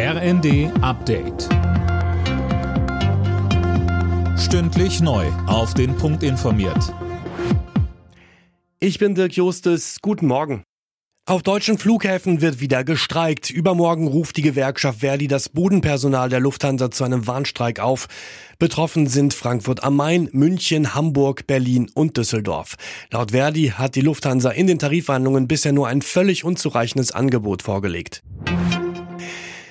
RND Update. Stündlich neu. Auf den Punkt informiert. Ich bin Dirk Justes. Guten Morgen. Auf deutschen Flughäfen wird wieder gestreikt. Übermorgen ruft die Gewerkschaft Verdi das Bodenpersonal der Lufthansa zu einem Warnstreik auf. Betroffen sind Frankfurt am Main, München, Hamburg, Berlin und Düsseldorf. Laut Verdi hat die Lufthansa in den Tarifverhandlungen bisher nur ein völlig unzureichendes Angebot vorgelegt.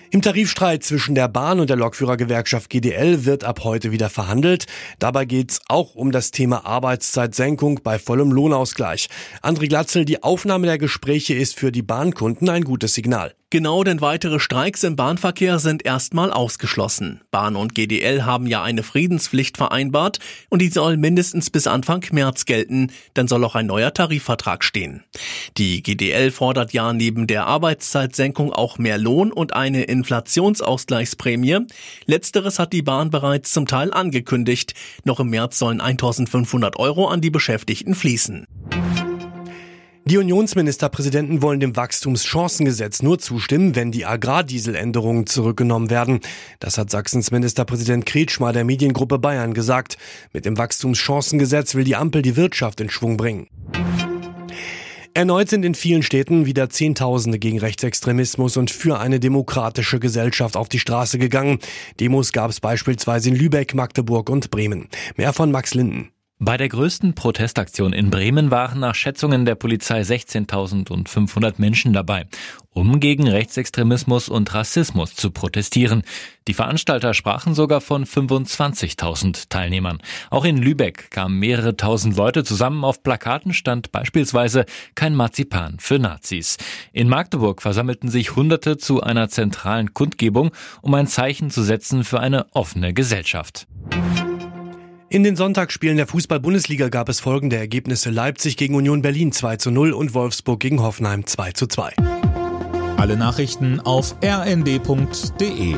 Im Tarifstreit zwischen der Bahn und der Lokführergewerkschaft GDL wird ab heute wieder verhandelt. Dabei geht es auch um das Thema Arbeitszeitsenkung bei vollem Lohnausgleich. André Glatzel, die Aufnahme der Gespräche ist für die Bahnkunden ein gutes Signal. Genau, denn weitere Streiks im Bahnverkehr sind erstmal ausgeschlossen. Bahn und GDL haben ja eine Friedenspflicht vereinbart und die soll mindestens bis Anfang März gelten, dann soll auch ein neuer Tarifvertrag stehen. Die GDL fordert ja neben der Arbeitszeitsenkung auch mehr Lohn und eine Inflationsausgleichsprämie. Letzteres hat die Bahn bereits zum Teil angekündigt. Noch im März sollen 1500 Euro an die Beschäftigten fließen. Die Unionsministerpräsidenten wollen dem Wachstumschancengesetz nur zustimmen, wenn die Agrardieseländerungen zurückgenommen werden. Das hat Sachsens Ministerpräsident Kretschmer der Mediengruppe Bayern gesagt. Mit dem Wachstumschancengesetz will die Ampel die Wirtschaft in Schwung bringen. Erneut sind in vielen Städten wieder Zehntausende gegen Rechtsextremismus und für eine demokratische Gesellschaft auf die Straße gegangen. Demos gab es beispielsweise in Lübeck, Magdeburg und Bremen. Mehr von Max Linden. Bei der größten Protestaktion in Bremen waren nach Schätzungen der Polizei 16.500 Menschen dabei, um gegen Rechtsextremismus und Rassismus zu protestieren. Die Veranstalter sprachen sogar von 25.000 Teilnehmern. Auch in Lübeck kamen mehrere tausend Leute zusammen. Auf Plakaten stand beispielsweise kein Marzipan für Nazis. In Magdeburg versammelten sich Hunderte zu einer zentralen Kundgebung, um ein Zeichen zu setzen für eine offene Gesellschaft. In den Sonntagsspielen der Fußball-Bundesliga gab es folgende Ergebnisse. Leipzig gegen Union Berlin 2 zu 0 und Wolfsburg gegen Hoffenheim 2 zu 2. Alle Nachrichten auf rnd.de